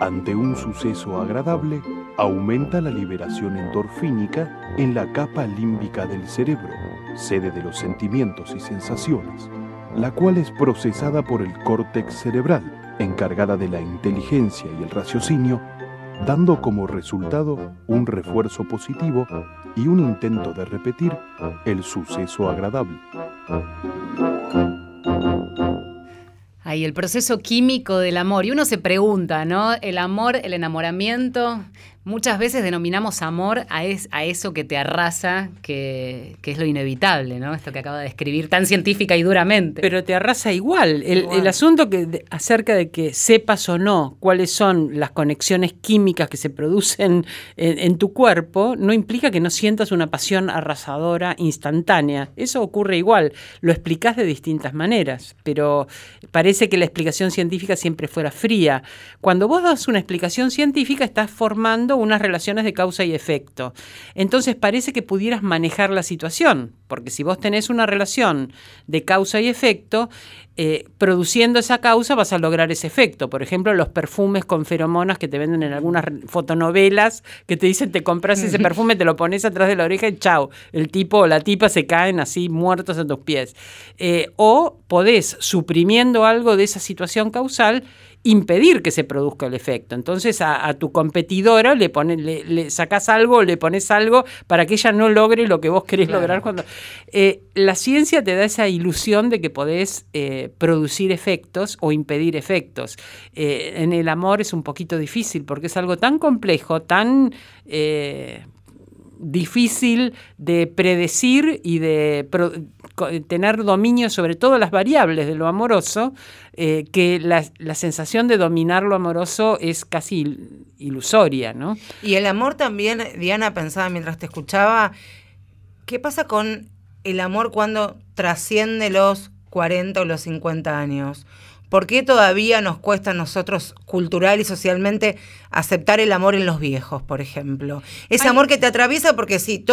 Ante un suceso agradable, aumenta la liberación endorfínica en la capa límbica del cerebro, sede de los sentimientos y sensaciones, la cual es procesada por el córtex cerebral, encargada de la inteligencia y el raciocinio, dando como resultado un refuerzo positivo y un intento de repetir el suceso agradable. Ahí, el proceso químico del amor. Y uno se pregunta, ¿no? El amor, el enamoramiento, Muchas veces denominamos amor a, a eso que te arrasa, que, es lo inevitable, ¿no? Esto que acaba de describir tan científica y duramente. Pero te arrasa igual. El, asunto que, acerca de que sepas o no cuáles son las conexiones químicas que se producen en, tu cuerpo, no implica que no sientas una pasión arrasadora instantánea. Eso ocurre igual. Lo explicas de distintas maneras, pero parece que la explicación científica siempre fuera fría. Cuando vos das una explicación científica, estás formando unas relaciones de causa y efecto. Entonces parece que pudieras manejar la situación, porque si vos tenés una relación de causa y efecto, eh, produciendo esa causa vas a lograr ese efecto. Por ejemplo, los perfumes con feromonas que te venden en algunas fotonovelas, que te dicen te compras ese perfume, te lo pones atrás de la oreja y chao, el tipo o la tipa se caen así muertos a tus pies. Eh, o podés, suprimiendo algo de esa situación causal, impedir que se produzca el efecto. Entonces a, tu competidora le, pones, le, sacás algo, le pones algo para que ella no logre lo que vos querés lograr. cuando eh, La ciencia te da esa ilusión de que podés eh, producir efectos o impedir efectos. Eh, en el amor es un poquito difícil porque es algo tan complejo, tan difícil de predecir y de tener dominio sobre todas las variables de lo amoroso, eh, que la, sensación de dominar lo amoroso es casi ilusoria, ¿no? Y el amor también, Diana, pensaba mientras te escuchaba, ¿qué pasa con el amor cuando trasciende los 40 o los 50 años? ¿Por qué todavía nos cuesta a nosotros cultural y socialmente aceptar el amor en los viejos, por ejemplo? Ese amor que te atraviesa porque sí,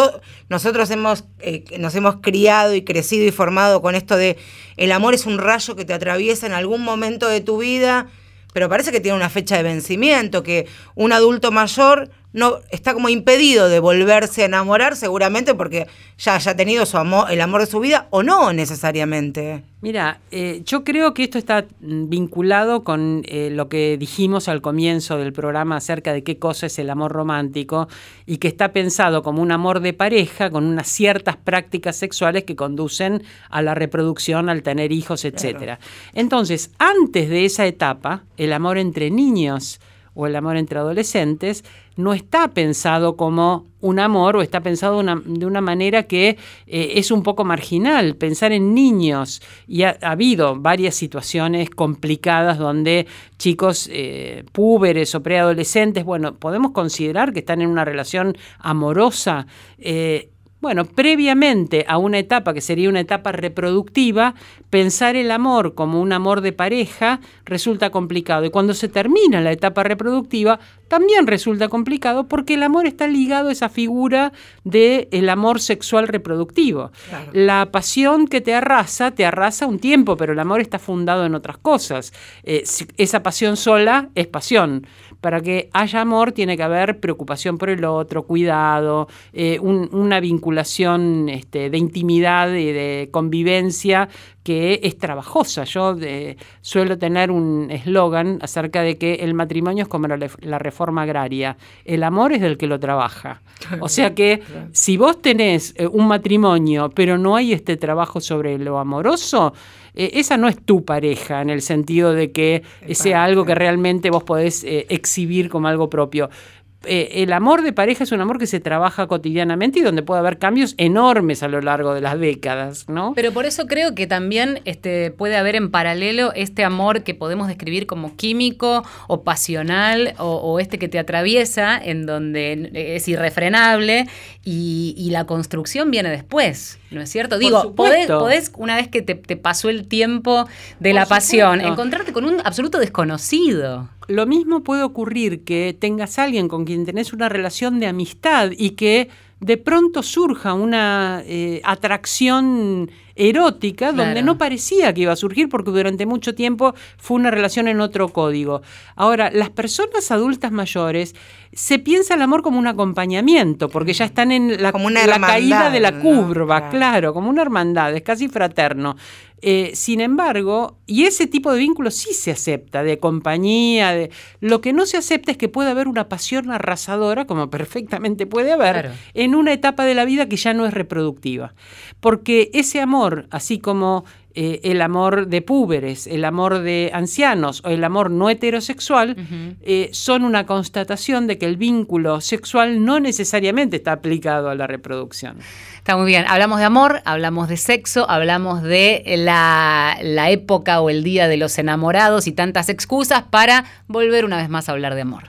nosotros hemos, eh, nos hemos criado y crecido y formado con esto de el amor es un rayo que te atraviesa en algún momento de tu vida, pero parece que tiene una fecha de vencimiento, que un adulto mayor no está como impedido de volverse a enamorar, seguramente porque ya haya tenido su amor, el amor de su vida o no necesariamente. Mira, eh, yo creo que esto está mm, vinculado con eh, lo que dijimos al comienzo del programa acerca de qué cosa es el amor romántico y que está pensado como un amor de pareja con unas ciertas prácticas sexuales que conducen a la reproducción, al tener hijos, etc. Entonces, antes de esa etapa, el amor entre niños o el amor entre adolescentes no está pensado como un amor o está pensado de una manera que eh, es un poco marginal. Pensar en niños, y ha, habido varias situaciones complicadas donde chicos eh, púberes o preadolescentes, bueno, podemos considerar que están en una relación amorosa. Eh, bueno, previamente a una etapa que sería una etapa reproductiva, pensar el amor como un amor de pareja resulta complicado. Y cuando se termina la etapa reproductiva, también resulta complicado porque el amor está ligado a esa figura del el amor sexual reproductivo. La pasión que te arrasa, te arrasa un tiempo, pero el amor está fundado en otras cosas. Eh, esa pasión sola es pasión para que haya amor tiene que haber preocupación por el otro, cuidado, eh, una vinculación este, de intimidad y de convivencia que es trabajosa. Yo eh, suelo tener un eslogan acerca de que el matrimonio es como la, reforma agraria, el amor es del que lo trabaja. O sea que si vos tenés eh, un matrimonio pero no hay este trabajo sobre lo amoroso, eh, esa no es tu pareja en el sentido de que sea algo que realmente vos podés eh, exhibir como algo propio. Eh, el amor de pareja es un amor que se trabaja cotidianamente y donde puede haber cambios enormes a lo largo de las décadas, ¿no? Pero por eso creo que también este, puede haber en paralelo este amor que podemos describir como químico o pasional o, este que te atraviesa, en donde es irrefrenable y, la construcción viene después, ¿no es cierto? Digo, podés, una vez que te, pasó el tiempo de la pasión, encontrarte con un absoluto desconocido. Lo mismo puede ocurrir que tengas alguien con quien tenés una relación de amistad y que de pronto surja una eh, atracción erótica donde no parecía que iba a surgir porque durante mucho tiempo fue una relación en otro código. Ahora, las personas adultas mayores se piensa el amor como un acompañamiento, porque ya están en la, caída de la curva, claro, como una hermandad, es casi fraterno. Eh, sin embargo, y ese tipo de vínculo sí se acepta, de compañía, de, lo que no se acepta es que puede haber una pasión arrasadora, como perfectamente puede haber, en una etapa de la vida que ya no es reproductiva. Porque ese amor, así como eh, el amor de púberes, el amor de ancianos o el amor no heterosexual, eh, son una constatación de que el vínculo sexual no necesariamente está aplicado a la reproducción. Está muy bien. Hablamos de amor, hablamos de sexo, hablamos de la, la época o el día de los enamorados y tantas excusas para volver una vez más a hablar de amor.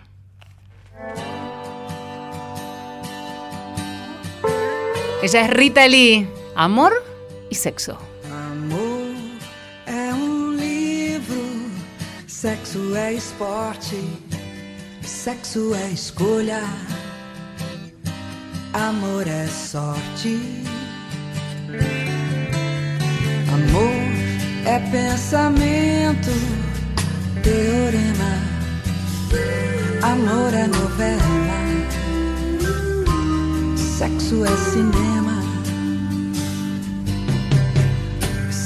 Ella es Rita Lee. Amor y sexo. Sexo é esporte, sexo é escolha, amor é sorte. Amor é pensamento, teorema, amor é novela, sexo é cinema.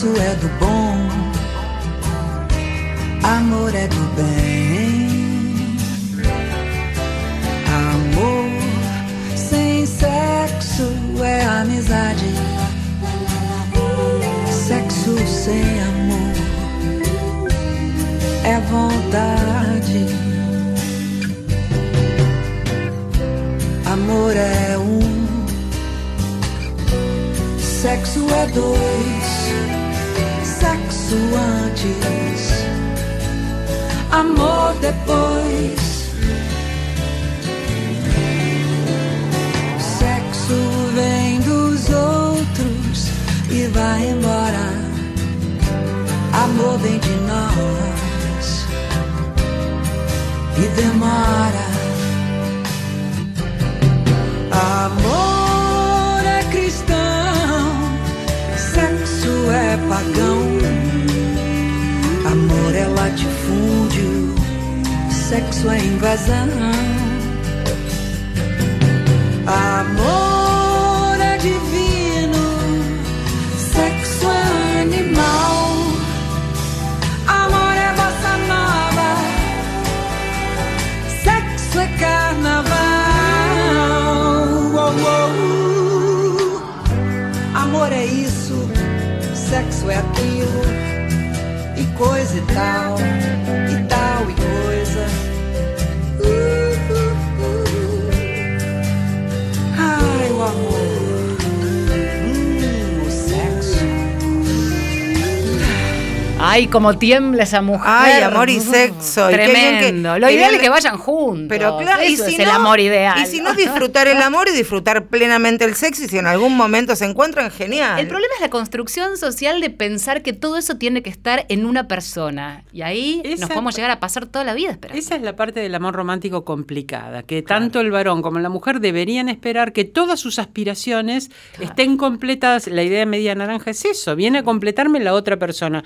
Sexo é do bom, amor é do bem. Amor sem sexo é amizade. Sexo sem amor é vontade. Amor é um, sexo é dois, sexo antes, amor depois. Sexo vem dos outros e vai embora. Amor vem de nós e demora. Amor é cristão, sexo é pagão. Amor é latifúndio, sexo é invasão. Amor Ay, como tiembla esa mujer. Ay, amor y sexo. y que- Tremendo. Lo qué ideal es que vayan juntos. Pero claro, y si es no, el amor ideal. Y si no, disfrutar el amor y disfrutar plenamente el sexo. Y si en algún momento se encuentran, genial. El problema es la construcción social de pensar que todo eso tiene que estar en una persona. Y ahí Esa- nos podemos llegar a pasar toda la vida esperando. Esa es la parte del amor romántico complicada, que tanto el varón como la mujer deberían esperar que todas sus aspiraciones estén completadas. La idea de media naranja es eso, viene a completarme la otra persona.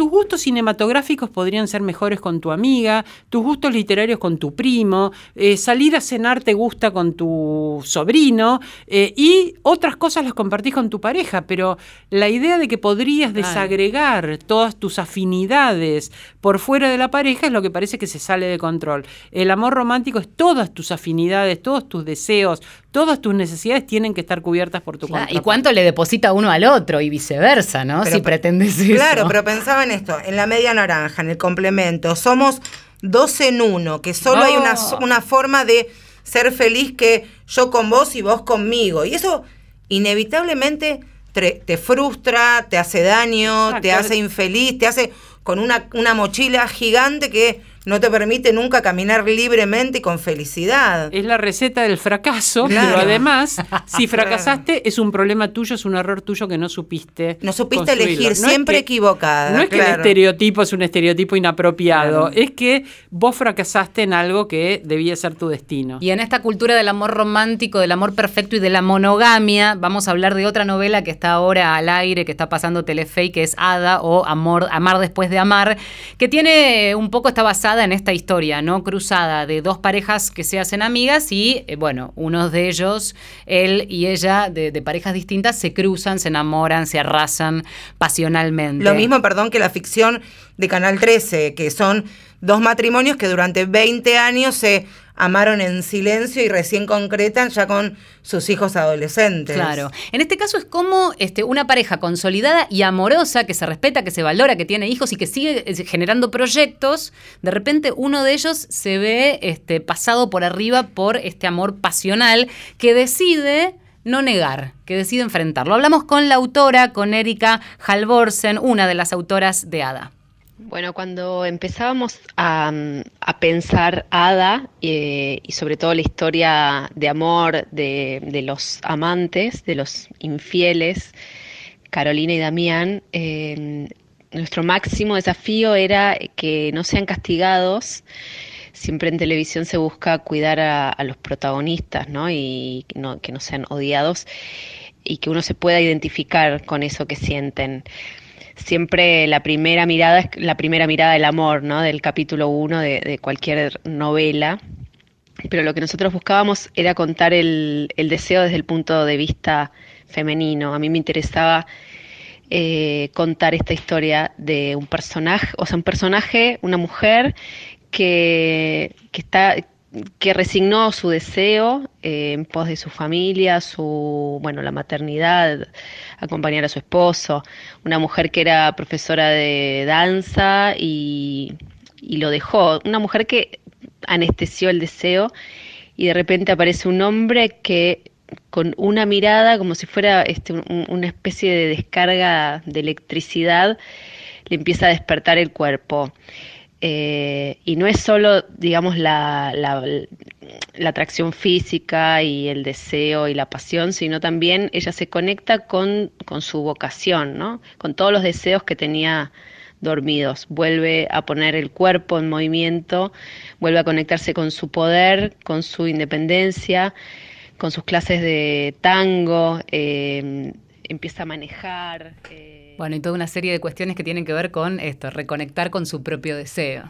Tus gustos cinematográficos podrían ser mejores con tu amiga, tus gustos literarios con tu primo, eh, salir a cenar te gusta con tu sobrino eh, y otras cosas las compartís con tu pareja, pero la idea de que podrías desagregar todas tus afinidades por fuera de la pareja es lo que parece que se sale de control. El amor romántico es todas tus afinidades, todos tus deseos, todas tus necesidades tienen que estar cubiertas por tu Claro, ¿Y cuánto le deposita uno al otro? Y viceversa, ¿no? Pero- si pretendes eso. Claro, pero pensaba en esto, en la media naranja, en el complemento. Somos dos en uno, que solo hay una, No. una forma de ser feliz que yo con vos y vos conmigo. Y eso inevitablemente te frustra, te hace daño, Exacto. te hace infeliz, te hace con una, una mochila gigante que no te permite nunca caminar libremente y con felicidad. Es la receta del fracaso, Claro. pero además, si *laughs* fracasaste, es un problema tuyo, es un error tuyo que no supiste. No supiste construirlo. elegir, No es siempre que- equivocada. No es que el estereotipo es un estereotipo inapropiado, Claro. es que vos fracasaste en algo que debía ser tu destino. Y en esta cultura del amor romántico, del amor perfecto y de la monogamia, vamos a hablar de otra novela que está ahora al aire, que está pasando Telefe, que es Ada o Amor, Amar después de amar, que tiene un poco, está basada en esta historia, ¿no? Cruzada de dos parejas que se hacen amigas y, eh, bueno, unos de ellos, él y ella, de, de parejas distintas, se cruzan, se enamoran, se arrasan pasionalmente. Lo mismo, perdón, que la ficción de Canal 13, que son dos matrimonios que durante 20 años se amaron en silencio y recién concretan ya con sus hijos adolescentes. Claro. En este caso es como este, una pareja consolidada y amorosa, que se respeta, que se valora, que tiene hijos y que sigue eh, generando proyectos. De repente uno de ellos se ve este, pasado por arriba por este amor pasional que decide no negar, que decide enfrentarlo. Hablamos con la autora, con Erika Halvorsen, una de las autoras de Ada. Bueno, cuando empezábamos a, a pensar Ada eh, y sobre todo la historia de amor de, de los amantes, de los infieles, Carolina y Damián, eh, nuestro máximo desafío era que no sean castigados. Siempre en televisión se busca cuidar a, los protagonistas, ¿no? Y no, que no sean odiados y que uno se pueda identificar con eso que sienten siempre la primera mirada es la primera mirada del amor, ¿no? Del capítulo uno de, de cualquier novela. Pero lo que nosotros buscábamos era contar el, el deseo desde el punto de vista femenino. A mí me interesaba eh, contar esta historia de un personaje, o sea, un personaje, una mujer que, que está que resignó su deseo eh, en pos de su familia, su bueno, la maternidad, acompañar a su esposo, una mujer que era profesora de danza y, y lo dejó, una mujer que anestesió el deseo y de repente aparece un hombre que con una mirada, como si fuera este, una especie de descarga de electricidad, le empieza a despertar el cuerpo. Eh, y no es solo, digamos, la, la, atracción física y el deseo y la pasión, sino también ella se conecta con, con su vocación, ¿no? con todos los deseos que tenía dormidos. Vuelve a poner el cuerpo en movimiento, vuelve a conectarse con su poder, con su independencia, con sus clases de tango, eh, empieza a manejar. Eh. Bueno, y toda una serie de cuestiones que tienen que ver con esto, reconectar con su propio deseo.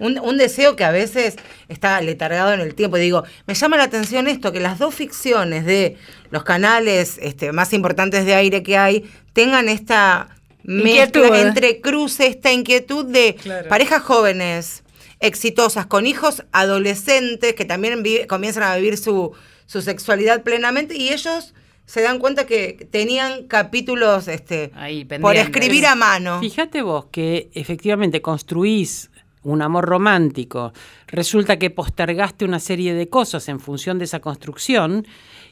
Un, deseo que a veces está letargado en el tiempo. digo, me llama la atención esto, que las dos ficciones de los canales este, más importantes de aire que hay tengan esta mezcla entre cruce, esta inquietud de parejas jóvenes, exitosas, con hijos adolescentes que también comienzan a vivir su, su sexualidad plenamente y ellos se dan cuenta que tenían capítulos este, por escribir a mano. Fíjate vos que efectivamente construís un amor romántico, resulta que postergaste una serie de cosas en función de esa construcción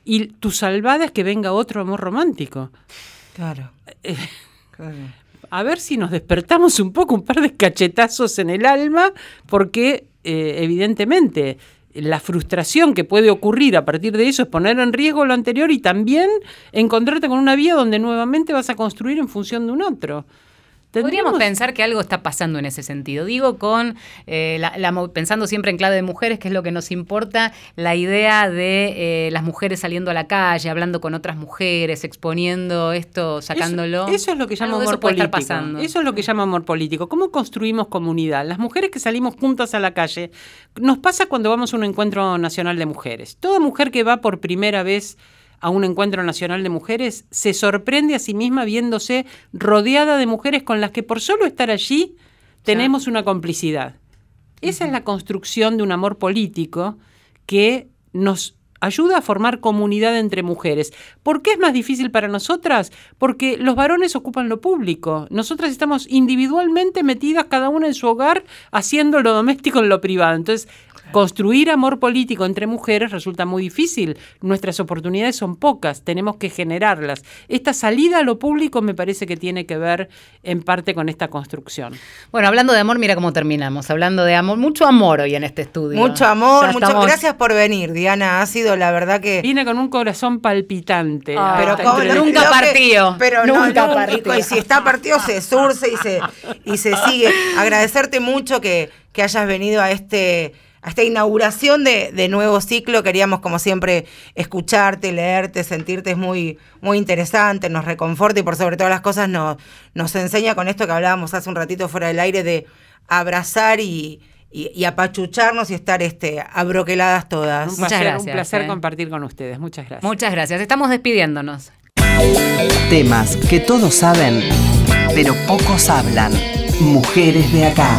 y tu salvada es que venga otro amor romántico. Claro. Eh, claro *laughs* a ver si nos despertamos un poco, un par de cachetazos en el alma, porque eh, evidentemente la frustración que puede ocurrir a partir de eso es poner en riesgo lo anterior y también encontrarte con una vía donde nuevamente vas a construir en función de un otro. Podríamos pensar que algo está pasando en ese sentido. Digo, con eh, la, pensando siempre en clave de mujeres, que es lo que nos importa, la idea de eh, las mujeres saliendo a la calle, hablando con otras mujeres, exponiendo esto, sacándolo. Eso, es lo que llama amor político. Eso es lo que llama amor político. ¿Cómo construimos comunidad? Las mujeres que salimos juntas a la calle, nos pasa cuando vamos a un encuentro nacional de mujeres. Toda mujer que va por primera vez a un encuentro nacional de mujeres, se sorprende a sí misma viéndose rodeada de mujeres con las que por solo estar allí tenemos una complicidad. Esa es la construcción de un amor político que nos ayuda a formar comunidad entre mujeres. ¿Por qué es más difícil para nosotras? Porque los varones ocupan lo público. Nosotras estamos individualmente metidas cada una en su hogar haciendo lo doméstico en lo privado. Entonces, Construir amor político entre mujeres resulta muy difícil. Nuestras oportunidades son pocas, tenemos que generarlas. Esta salida a lo público me parece que tiene que ver en parte con esta construcción. Bueno, hablando de amor, mira cómo terminamos. Hablando de amor, mucho amor hoy en este estudio. Mucho amor, muchas gracias por venir, Diana. Ha sido la verdad que. Vine con un corazón palpitante. pero nunca partió. pero nunca partió. Y si está partido, se surce y se, y se sigue. Agradecerte mucho que, que hayas venido a este a esta inauguración de, nuevo ciclo. Queríamos, como siempre, escucharte, leerte, sentirte es muy, muy interesante, nos reconforta y por sobre todas las cosas nos, nos enseña con esto que hablábamos hace un ratito fuera del aire de abrazar y, apachucharnos y estar este, abroqueladas todas. Muchas gracias. Un placer eh. compartir con ustedes. Muchas gracias. Muchas gracias. Estamos despidiéndonos. Temas que todos saben, pero pocos hablan. Mujeres de acá.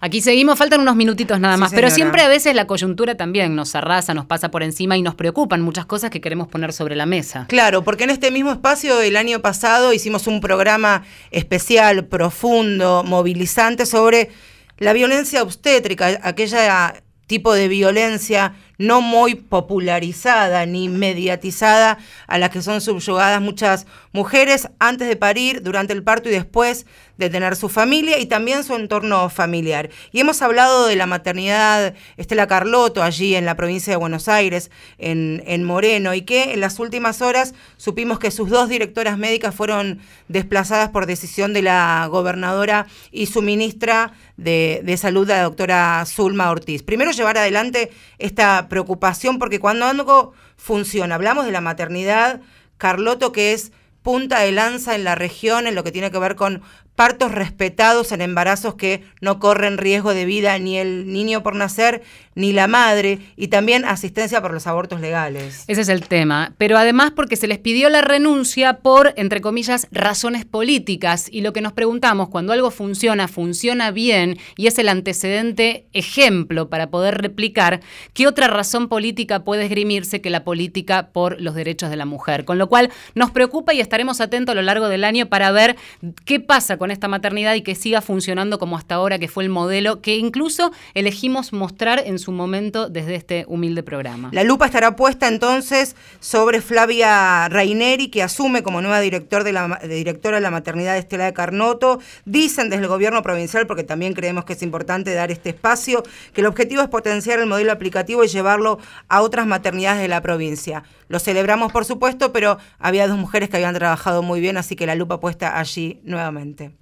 Aquí seguimos, faltan unos minutitos nada más, pero siempre a veces la coyuntura también nos arrasa, nos pasa por encima y nos preocupan muchas cosas que queremos poner sobre la mesa. Claro, porque en este mismo espacio el año pasado hicimos un programa especial, profundo, movilizante sobre la violencia obstétrica, aquella tipo de violencia no muy popularizada ni mediatizada a la que son subyugadas muchas mujeres antes de parir, durante el parto y después de tener su familia y también su entorno familiar. Y hemos hablado de la maternidad Estela Carlotto allí en la provincia de Buenos Aires, en, en Moreno, y que en las últimas horas supimos que sus dos directoras médicas fueron desplazadas por decisión de la gobernadora y su ministra de, de Salud, la doctora Zulma Ortiz. Primero llevar adelante esta preocupación porque cuando algo funciona, hablamos de la maternidad, Carloto que es punta de lanza en la región en lo que tiene que ver con partos respetados en embarazos que no corren riesgo de vida ni el niño por nacer ni la madre y también asistencia por los abortos legales. Ese es el tema. Pero además porque se les pidió la renuncia por, entre comillas, razones políticas. Y lo que nos preguntamos, cuando algo funciona, funciona bien y es el antecedente ejemplo para poder replicar, ¿qué otra razón política puede esgrimirse que la política por los derechos de la mujer? Con lo cual nos preocupa y estaremos atentos a lo largo del año para ver qué pasa con esta maternidad y que siga funcionando como hasta ahora, que fue el modelo que incluso elegimos mostrar en su momento desde este humilde programa. La lupa estará puesta entonces sobre Flavia Raineri, que asume como nueva director de la, directora de la maternidad Estela de Carnoto. Dicen desde el gobierno provincial, porque también creemos que es importante dar este espacio, que el objetivo es potenciar el modelo aplicativo y llevarlo a otras maternidades de la provincia. Lo celebramos, por supuesto, pero había dos mujeres que habían trabajado muy bien, así que la lupa puesta allí nuevamente.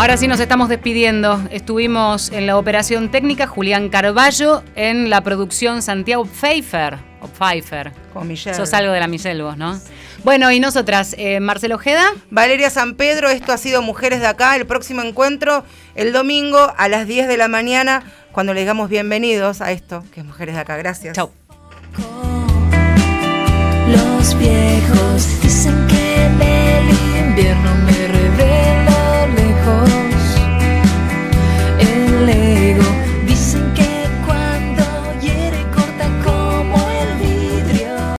Ahora sí nos estamos despidiendo. Estuvimos en la operación técnica Julián Carballo, en la producción Santiago Pfeiffer. O Pfeiffer. Con Michelle. Sos algo de la Michelle vos, ¿no? Bueno, y nosotras, eh, Marcelo Ojeda. Valeria San Pedro, esto ha sido Mujeres de Acá. El próximo encuentro el domingo a las 10 de la mañana, cuando le digamos bienvenidos a esto, que es Mujeres de Acá. Gracias. Chau. Los viejos dicen que en el invierno lejos el ego.